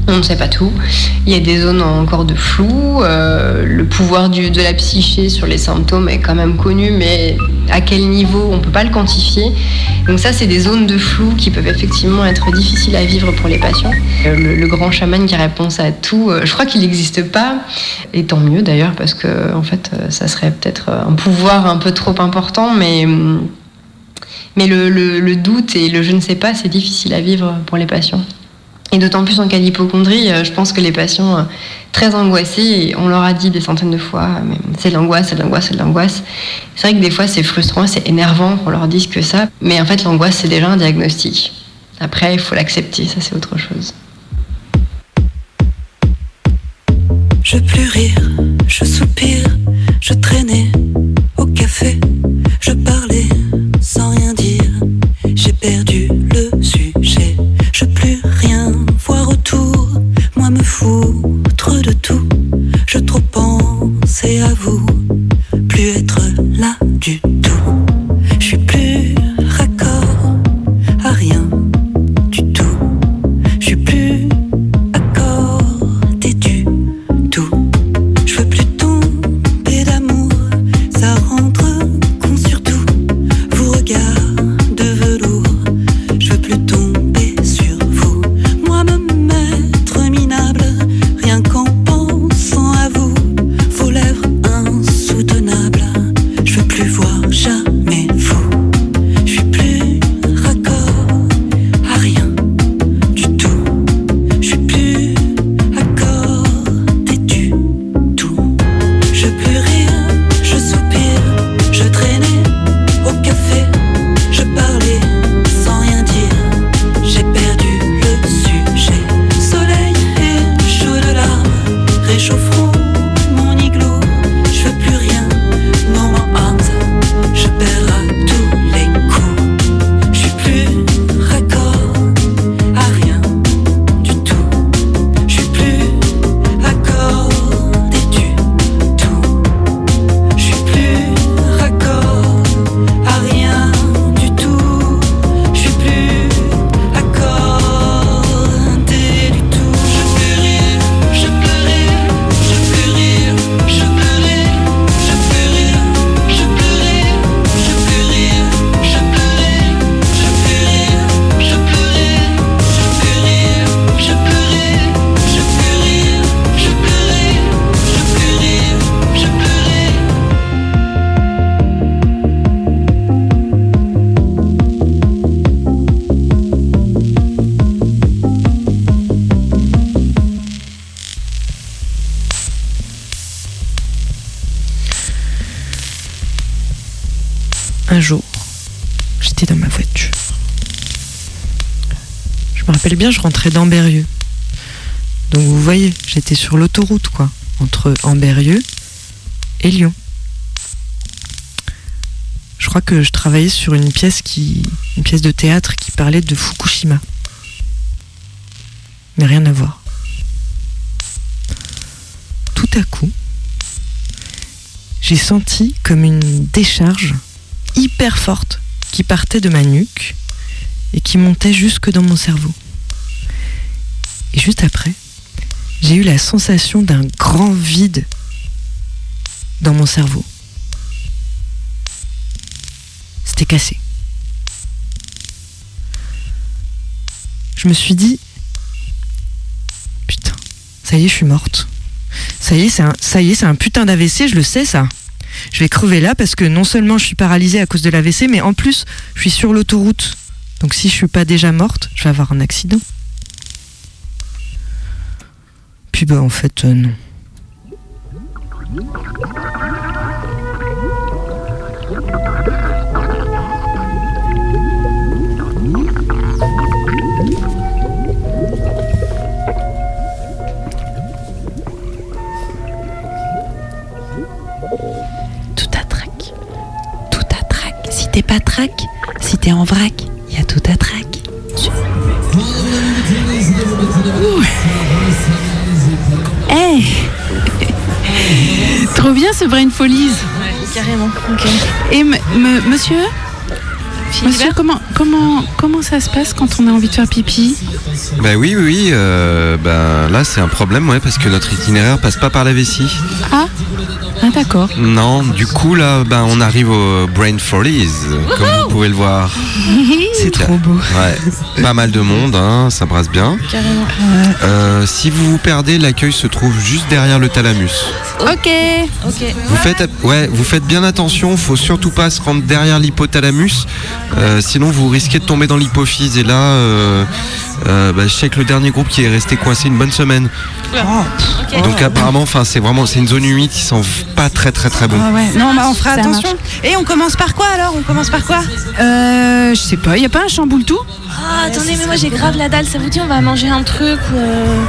On ne sait pas tout. Il y a des zones encore de flou. Euh, le pouvoir de la psyché sur les symptômes est quand même connu, mais à quel niveau, on ne peut pas le quantifier. Donc ça, c'est des zones de flou qui peuvent effectivement être difficiles à vivre pour les patients. Euh, Le, grand chaman qui répond à tout, euh, je crois qu'il n'existe pas. Et tant mieux d'ailleurs, parce que en fait, ça serait peut-être un pouvoir un peu trop important, mais... le doute et le je ne sais pas, c'est difficile à vivre pour les patients. Et d'autant plus en cas d'hypochondrie, euh, je pense que les patients euh, très angoissés, on leur a dit des centaines de fois, euh, c'est de l'angoisse, c'est de l'angoisse, c'est de l'angoisse. C'est vrai que des fois c'est frustrant, c'est énervant qu'on leur dise que ça, mais en fait l'angoisse c'est déjà un diagnostic. Après, il faut l'accepter, ça c'est autre chose. Je plus rire, je soupire, je traînais rentrais d'Amberieux. Donc vous voyez, j'étais sur l'autoroute, quoi, entre Amberieux et Lyon. Je crois que je travaillais sur une pièce qui, une pièce de théâtre qui parlait de Fukushima. Mais rien à voir. Tout à coup, j'ai senti comme une décharge hyper forte qui partait de ma nuque et qui montait jusque dans mon cerveau. Et juste après, j'ai eu la sensation d'un grand vide dans mon cerveau. C'était cassé. Je me suis dit, putain, ça y est, je suis morte. Ça y est, c'est un, ça y est, c'est un putain d'AVC, je le sais ça. Je vais crever là parce que non seulement je suis paralysée à cause de l'AVC, mais en plus, je suis sur l'autoroute. Donc si je suis pas déjà morte, je vais avoir un accident. Puis bah en fait, euh, non. Tout trac. Tout trac. Si t'es pas trac, si t'es en vrac, y a tout trac. Eh Trop bien ce brain follies. Carrément. Ok. Et monsieur Monsieur, comment, comment, comment ça se passe quand on a envie de faire pipi? Bah oui, oui, oui. euh, ben là, c'est un problème, ouais, parce que notre itinéraire passe pas par la vessie. Ah Ah d'accord. Non, du coup, là, ben, on arrive au Brain Follies, comme vous pouvez le voir. C'est trop beau. Ouais, pas mal de monde, hein, ça brasse bien. Carrément. Euh, si vous vous perdez, l'accueil se trouve juste derrière le thalamus. Ok. Ok. Vous faites, ouais, vous faites bien attention, faut surtout pas se rendre derrière l'hypothalamus, euh, sinon vous risquez de tomber dans l'hypophyse. Et là, euh, euh, bah, je sais que le dernier groupe qui est resté coincé une bonne semaine. Donc apparemment, enfin, c'est vraiment, c'est une zone humide qui sent pas très très très bon. Ah ouais. Non, bah on fera Ça attention. Et on commence par quoi alors? On commence par quoi? Euh, je sais pas, y a pas un chamboule tout Ah, attendez, mais moi j'ai grave la dalle. Ça vous dit, on va manger un truc ou. euh,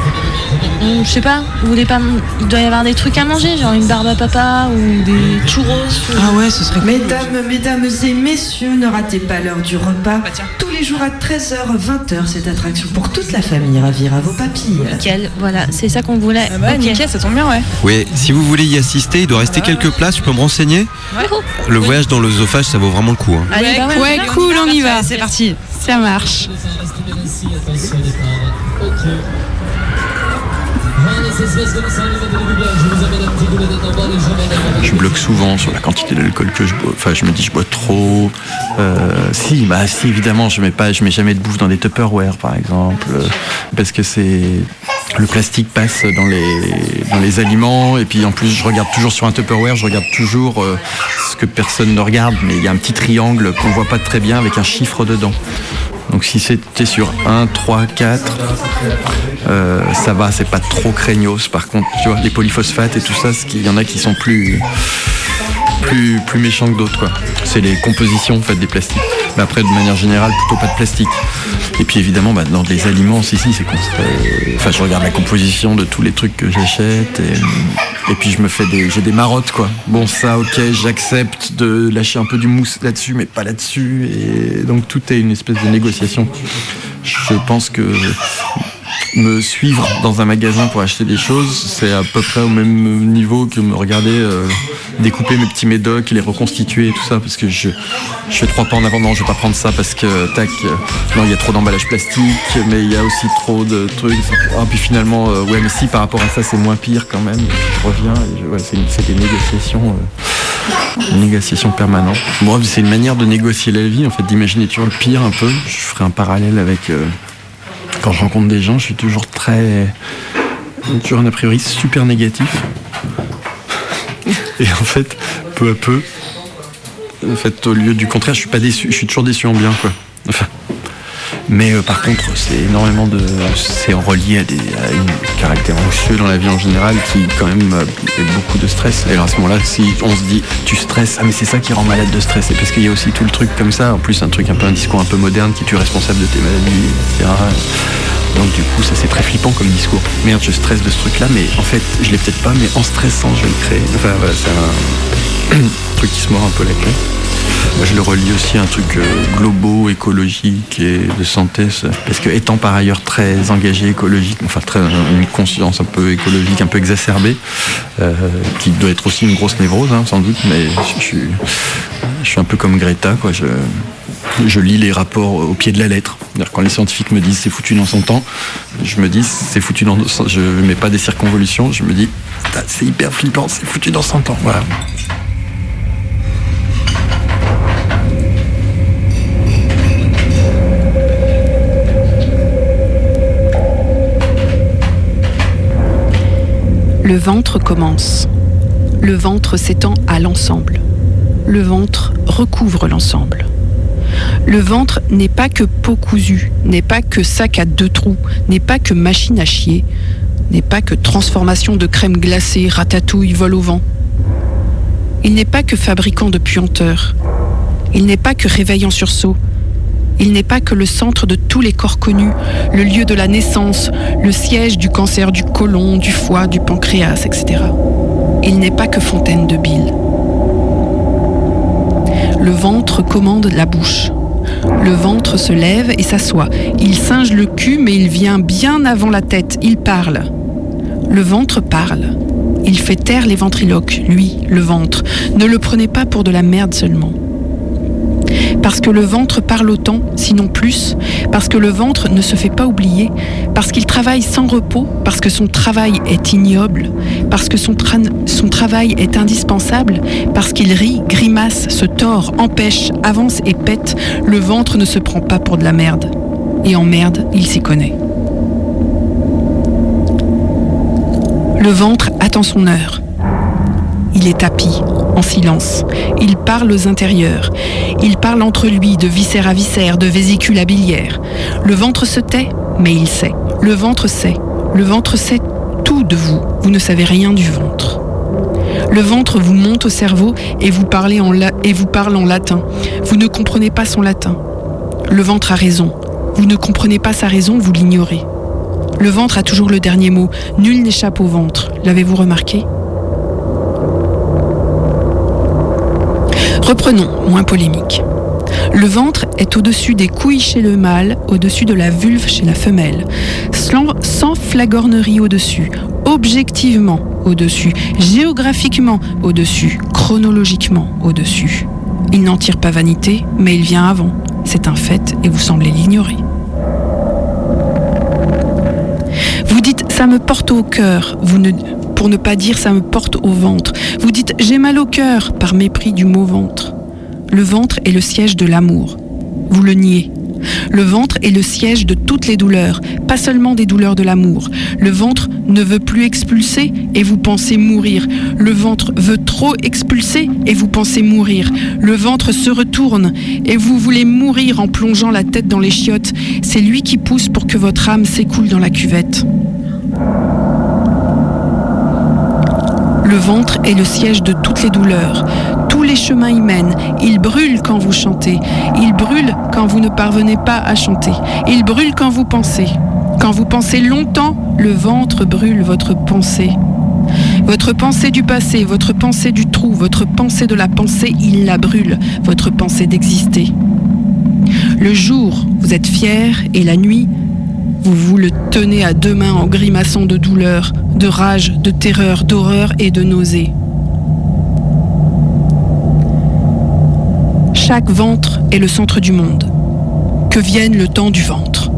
Je sais pas, vous voulez pas. Il doit y avoir des trucs à manger, genre une barbe à papa ou des churros. ou- Ah ouais, ce serait cool. Mesdames, mesdames et messieurs, ne ratez pas l'heure du repas. Tous les jours à 13h, 20h, cette attraction pour toute la famille ravira vos papilles. Nickel, voilà, c'est ça qu'on voulait. Ah bah, nickel, ça tombe bien, ouais. Oui, si vous voulez y assister, il doit rester quelques places. Je peux me renseigner. Le voyage dans l'œsophage, ça vaut vraiment le coup. hein. Allez, bah ouais, Ouais, cool, on y va. C'est parti. Ça marche. Je bloque souvent sur la quantité d'alcool que je bois. Enfin, je me dis je bois trop. Euh, si, bah si, évidemment, je mets pas, je mets jamais de bouffe dans des Tupperware, par exemple, euh, parce que c'est le plastique passe dans les dans les aliments et puis en plus je regarde toujours sur un Tupperware, je regarde toujours euh, ce que personne ne regarde, mais il y a un petit triangle qu'on voit pas très bien avec un chiffre dedans. Donc si c'était sur 1, 3, 4, euh, ça va, c'est pas trop craignos. Par contre, tu vois, les polyphosphates et tout ça, qu'il y en a qui sont plus plus, plus méchants que d'autres. C'est les compositions en fait, des plastiques. Mais après, de manière générale, plutôt pas de plastique. Et puis évidemment, bah, dans les aliments, si, si, c'est. Enfin, je regarde la composition de tous les trucs que j'achète. Et, et puis je me fais des. J'ai des marottes, quoi. Bon, ça, ok, j'accepte de lâcher un peu du mousse là-dessus, mais pas là-dessus. Et donc tout est une espèce de négociation. Je pense que me suivre dans un magasin pour acheter des choses, c'est à peu près au même niveau que me regarder euh, découper mes petits médocs et les reconstituer et tout ça, parce que je, je fais trois pas en avant, non, je vais pas prendre ça parce que, tac, euh, non, il y a trop d'emballage plastique, mais il y a aussi trop de trucs. Ah, puis finalement, euh, ouais, mais si par rapport à ça, c'est moins pire quand même. Je reviens c'est des négociations. une négociation permanente. Bon, c'est une manière de négocier la vie, en fait, d'imaginer toujours le pire un peu. Je ferai un parallèle avec quand je rencontre des gens, je suis toujours très. toujours un a priori super négatif. Et en fait, peu à peu, au lieu du contraire, je suis pas déçu, je suis toujours déçu en bien, quoi. Mais euh, par contre, c'est énormément de. C'est relié à, des, à un caractère anxieux dans la vie en général qui, quand même, euh, beaucoup de stress. Et alors à ce moment-là, si on se dit, tu stresses, ah, mais c'est ça qui rend malade de stresser, parce qu'il y a aussi tout le truc comme ça. En plus, un truc un peu, un discours un peu moderne qui tu es responsable de tes maladies, etc. Donc, du coup, ça c'est très flippant comme discours. Merde, je stresse de ce truc-là, mais en fait, je l'ai peut-être pas, mais en stressant, je vais le créer. Enfin, voilà, c'est un truc qui se mord un peu la queue. Je le relie aussi à un truc euh, globaux, écologique et de santé, parce que étant par ailleurs très engagé écologique, enfin très une conscience un peu écologique, un peu exacerbée, euh, qui doit être aussi une grosse névrose, hein, sans doute, mais je, suis, un peu comme Greta, quoi. Je, lis les rapports au pied de la lettre. Quand les scientifiques me disent c'est foutu dans son temps, je me dis c'est foutu dans Je mets pas des circonvolutions, je me dis c'est hyper flippant, c'est foutu dans son temps. Le ventre commence. Le ventre s'étend à l'ensemble. Le ventre recouvre l'ensemble. Le ventre n'est pas que peau cousue, n'est pas que sac à deux trous, n'est pas que machine à chier, n'est pas que transformation de crème glacée, ratatouille, vol au vent. Il n'est pas que fabricant de puanteurs. Il n'est pas que réveil en sursaut. Il n'est pas que le centre de tous les corps connus, le lieu de la naissance, le siège du cancer du côlon, du foie, du pancréas, etc. Il n'est pas que fontaine de bile. Le ventre commande la bouche. Le ventre se lève et s'assoit. Il singe le cul, mais il vient bien avant la tête. Il parle. Le ventre parle. Il fait taire les ventriloques, lui, le ventre. Ne le prenez pas pour de la merde seulement. Parce que le ventre parle autant, sinon plus, parce que le ventre ne se fait pas oublier, parce qu'il travaille sans repos, parce que son travail est ignoble, parce que son, tra- son travail est indispensable, parce qu'il rit, grimace, se tord, empêche, avance et pète, le ventre ne se prend pas pour de la merde. Et en merde, il s'y connaît. Le ventre attend son heure. Il est tapis, en silence. Il parle aux intérieurs. Il parle entre lui de viscère à viscère, de vésicule à biliaire. Le ventre se tait, mais il sait. Le ventre sait. Le ventre sait tout de vous. Vous ne savez rien du ventre. Le ventre vous monte au cerveau et vous, parlez et vous parle en latin. Vous ne comprenez pas son latin. Le ventre a raison. Vous ne comprenez pas sa raison, vous l'ignorez. Le ventre a toujours le dernier mot. Nul n'échappe au ventre. L'avez-vous remarqué? Reprenons, moins polémique. Le ventre est au-dessus des couilles chez le mâle, au-dessus de la vulve chez la femelle. Sans, flagornerie au-dessus, objectivement au-dessus, géographiquement au-dessus, chronologiquement au-dessus. Il n'en tire pas vanité, mais il vient avant. C'est un fait et vous semblez l'ignorer. Vous dites ça me porte au cœur, vous ne, pour ne pas dire ça me porte au ventre. Vous dites j'ai mal au cœur par mépris du mot ventre. Le ventre est le siège de l'amour. Vous le niez. Le ventre est le siège de toutes les douleurs, pas seulement des douleurs de l'amour. Le ventre ne veut plus expulser et vous pensez mourir. Le ventre veut trop expulser et vous pensez mourir. Le ventre se retourne et vous voulez mourir en plongeant la tête dans les chiottes. C'est lui qui pousse pour que votre âme s'écoule dans la cuvette. Le ventre est le siège de toutes les douleurs. Tous les chemins y mènent. Il brûle quand vous chantez. Il brûle quand vous ne parvenez pas à chanter. Il brûle quand vous pensez. Quand vous pensez longtemps, le ventre brûle votre pensée. Votre pensée du passé, votre pensée du trou, votre pensée de la pensée, il la brûle, votre pensée d'exister. Le jour, vous êtes fier, et la nuit, vous vous le tenez à deux mains en grimaçant de douleur, de rage, de terreur, d'horreur et de nausée. Chaque ventre est le centre du monde. Que vienne le temps du ventre?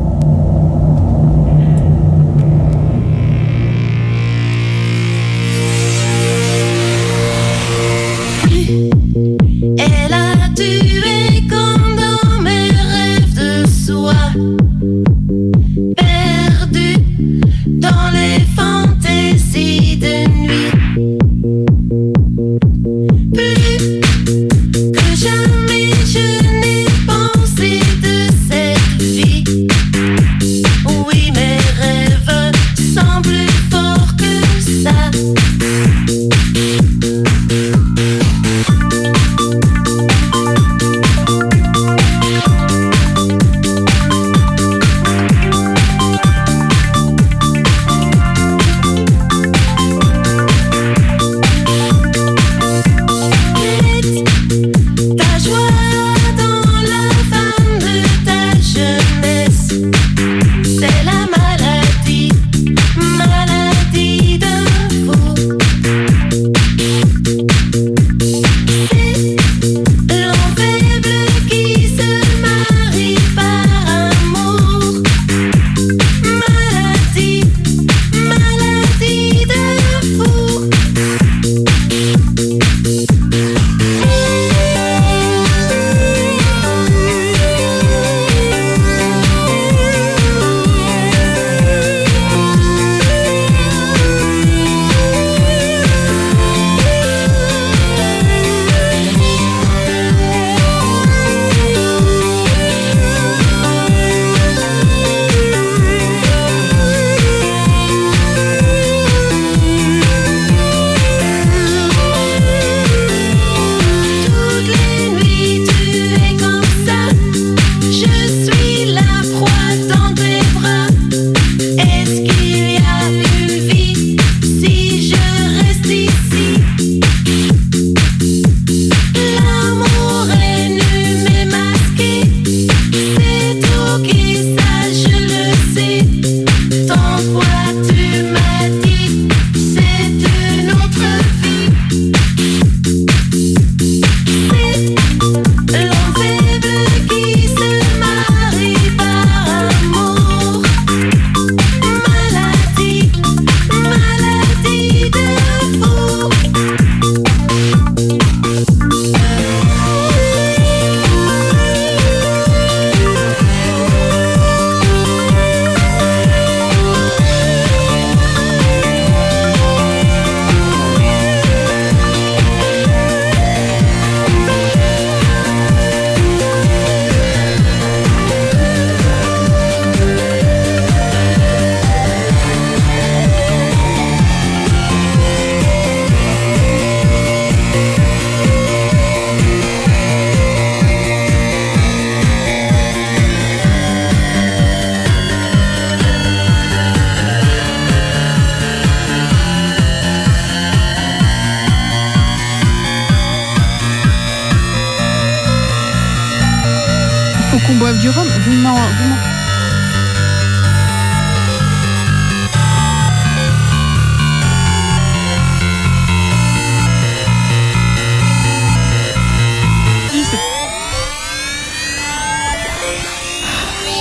Qu'on boive du rhum. Vous m'en- vous m'en-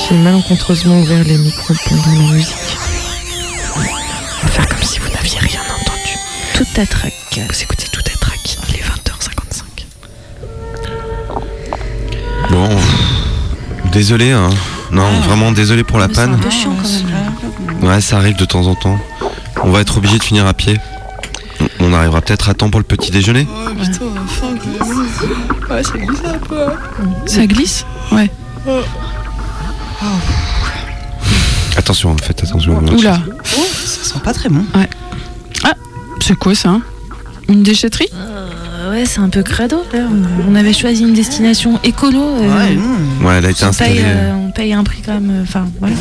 J'ai malencontreusement ouvert les micros pendant la musique. On va faire comme si vous n'aviez rien entendu. Tout à trac. Vous écoutez tout à trac. Il est 20h55. Bon, désolé, hein. Non, vraiment désolé pour la un panne. peu chiant quand même. Ouais, ça arrive de temps en temps. On va être obligé de finir à pied. On arrivera peut-être à temps pour le petit déjeuner. Oh, putain, enfin, Ouais, ça glisse un peu. Ça glisse Ouais. Attention, faites attention. Oula. Ça sent pas très bon. Ouais. Ah, c'est quoi ça? Une déchetterie? Ouais, c'est un peu crado. là. On- avait choisi une destination écolo. euh, Ouais, elle a été on, paye, installée. euh, on paye un prix quand même. euh, Enfin, voilà.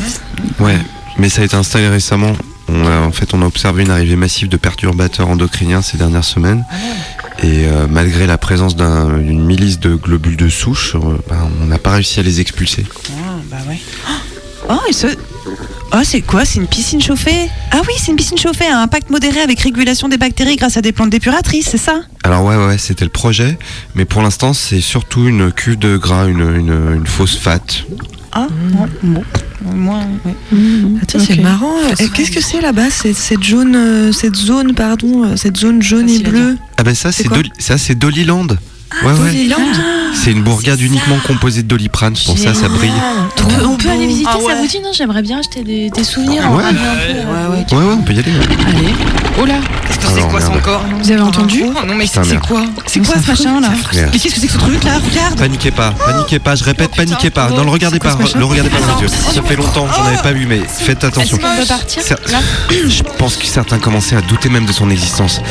Ouais, mais ça a été installé récemment. On a, en fait, on a observé une arrivée massive de perturbateurs endocriniens ces dernières semaines. Et euh, malgré la présence d'un- d'une milice de globules de souche, euh, ben, on n'a pas réussi à les expulser. Ah, bah ouais. Oh, et ce. Oh, c'est quoi? C'est une piscine chauffée? Ah oui, c'est une piscine chauffée à impact modéré avec régulation des bactéries grâce à des plantes dépuratrices, c'est ça? Alors ouais, ouais, c'était le projet, mais pour l'instant, c'est surtout une cuve de gras, une, une, une phosphate. Ah, bon. Moi, ouais. Ah, tiens, c'est marrant. Euh, Qu'est-ce que c'est là-bas C'est- Cette jaune, euh, cette zone, pardon, euh, cette zone jaune et bleue? Ah ben ça, C'est ça, c'est Doliland. Ouais, ouais. C'est une bourgade uniquement composée de doliprane, pour ça ça brille. On peut, on peut aller visiter, Ah ouais. ça vous dit Non, j'aimerais bien acheter des, des souvenirs. Ouais. en ramener un peu, euh, Ouais, ouais, on peut y aller. Allez. Oh là Qu'est-ce que c'est quoi ça encore Vous avez entendu Oh, Non, mais c'est quoi C'est quoi ce machin là. Mais qu'est-ce que c'est que ce truc là Regarde Paniquez pas, paniquez pas, je répète, paniquez pas. Non, le regardez pas, le regardez pas dans les yeux. Ça fait longtemps, j'en avais pas vu, mais faites attention. Qu'on Je pense que certains commençaient à douter même de son existence.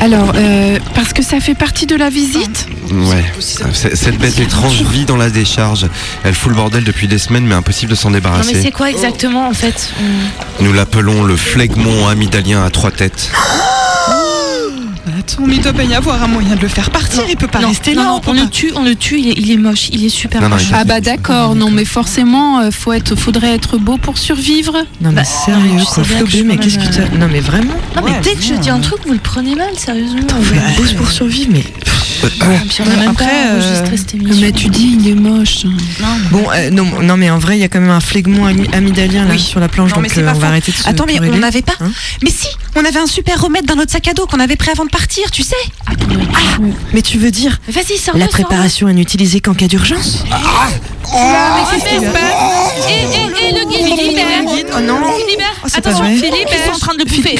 Alors, euh, parce que ça fait partie de la visite Ouais. Cette bête étrange vit dans la décharge. Elle fout le bordel depuis des semaines, mais impossible de s'en Non, mais c'est débarrasser. quoi exactement en fait Nous l'appelons le phlegmon amygdalien à trois têtes. Attends, mais il doit y avoir un moyen de le faire partir, il peut pas non, rester non, là. non, on le tue, on le tue, il est, il est moche, il est super moche. Ah bah d'accord, non mais forcément, euh, faut être, faudrait être beau pour survivre. Non, mais Bah, sérieux, quoi, Flobé, mais qu'est-ce que tu Non, mais vraiment Non, mais dès que je dis un truc, vous le prenez mal, sérieusement. Attends, faut être beau pour survivre, mais. Ah, puis on a même Après, pas euh, enregistré cette émission. Mais tu dis, il est moche. Bon, euh, non, non, mais en vrai, il y a quand même un phlegmon ami- amygdalien là sur la planche, Non, mais donc c'est pas on va arrêter de se Attends, mais on n'avait pas. Hein mais si, on avait un super remède dans notre sac à dos qu'on avait pris avant de partir, tu sais. Mais tu veux dire Mais Vas-y, sors-le, la préparation est n'utilisée qu'en cas d'urgence? Mais qui se passe? Et, et, et le guide, Oh non. Philibert Oh, c'est Attention. Philibert Ils sont en train de le bouffer.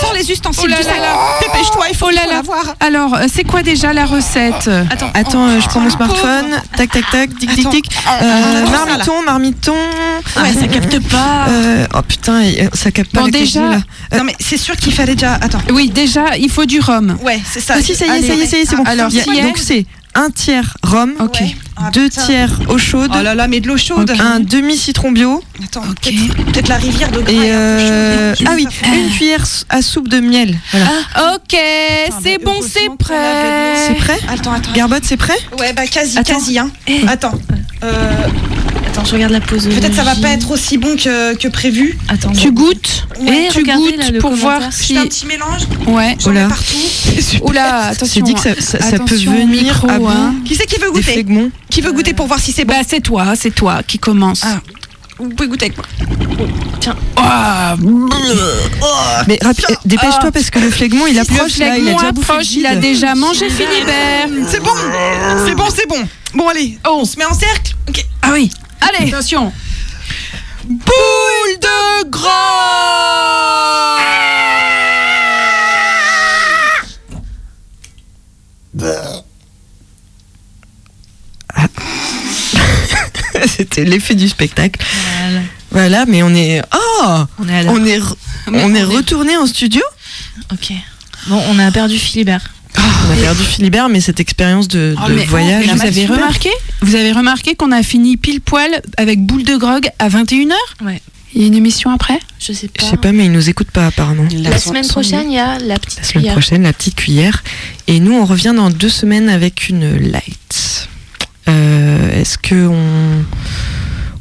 Sors les ustensiles Oh là du là sac. Dépêche-toi, il faut, Oh la voir. Alors, euh, c'est quoi déjà la recette? Attends, Attends, euh, je prends mon smartphone. Tac, tac, tac, tic, tic, tic. Euh, marmiton, marmiton. Ouais, ça capte pas. Oh putain, ça capte pas Bon, déjà- Non, mais c'est sûr qu'il fallait déjà. Attends. Oui, déjà, il faut du rhum. Ouais, c'est ça. Ah si, ça y est, ça y est, ça y est, c'est bon. Alors, donc c'est un tiers rhum. Ah, deux putain. tiers eau chaude, Oh là là, mais de l'eau chaude. un demi citron bio Attends, peut-être peut-être la rivière de et peu euh, ah oui, une cuillère à soupe de miel. Voilà. Ok, c'est bon, c'est prêt. C'est prêt? Attends, attends. Garbotte, c'est prêt? Ouais, bah quasi, Attends. quasi. Hein. Eh. Attends. Euh, Attends, je regarde la pause. Peut-être ça va pas être aussi bon que, que prévu. Attends, Tu goûtes Ouais, Tu regardez, goûtes là, le pour voir si. un petit mélange. Ouais. J'en partout. Oula, attention. dit que ça, ça- ça peut venir micro, à bout hein. Qui c'est qui veut goûter. Qui veut goûter pour voir si c'est bon Bah, c'est toi, c'est toi qui commence. Ah. Vous pouvez goûter avec moi. Ah, Mais rapi- euh, dépêche-toi parce que le phlegmon il le approche là, il a déjà le approche, il a déjà mangé Philibert. C'est bon C'est bon, c'est bon. Bon, allez, on se met en cercle. Ah oui. Allez, attention. Boule de gras C'était l'effet du spectacle. Voilà, mais on est oh, On est on est re- on est retourné en studio? Ok. Bon, on a perdu Philibert. On a perdu Philibert, mais cette expérience de, Oh, de mais- voyage, vous avez remarqué Vous avez remarqué qu'on a fini pile poil avec boule de grog à 21h Ouais. Il y a une émission après Je sais pas. je sais pas, mais ils nous écoutent pas apparemment. La semaine prochaine, il y a la petite La semaine cuillère. prochaine, la petite cuillère. Et nous, on revient dans deux semaines avec une light. Euh, est-ce que on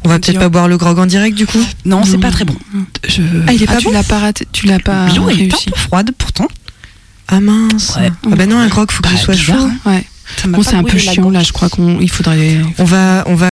on va peut-être pas boire le grog en direct du coup? Non, c'est pas très bon. Je... Ah, il est pas tu bon l'as pas raté, tu l'as pas L'eau est un réussi. peu froide pourtant. Ah mince. Ouais. Ah bah non, un grog, faut que Bah, ce soit chaud. hein. Ouais. Bon, c'est un peu chiant là, je crois qu'on il faudrait On va on va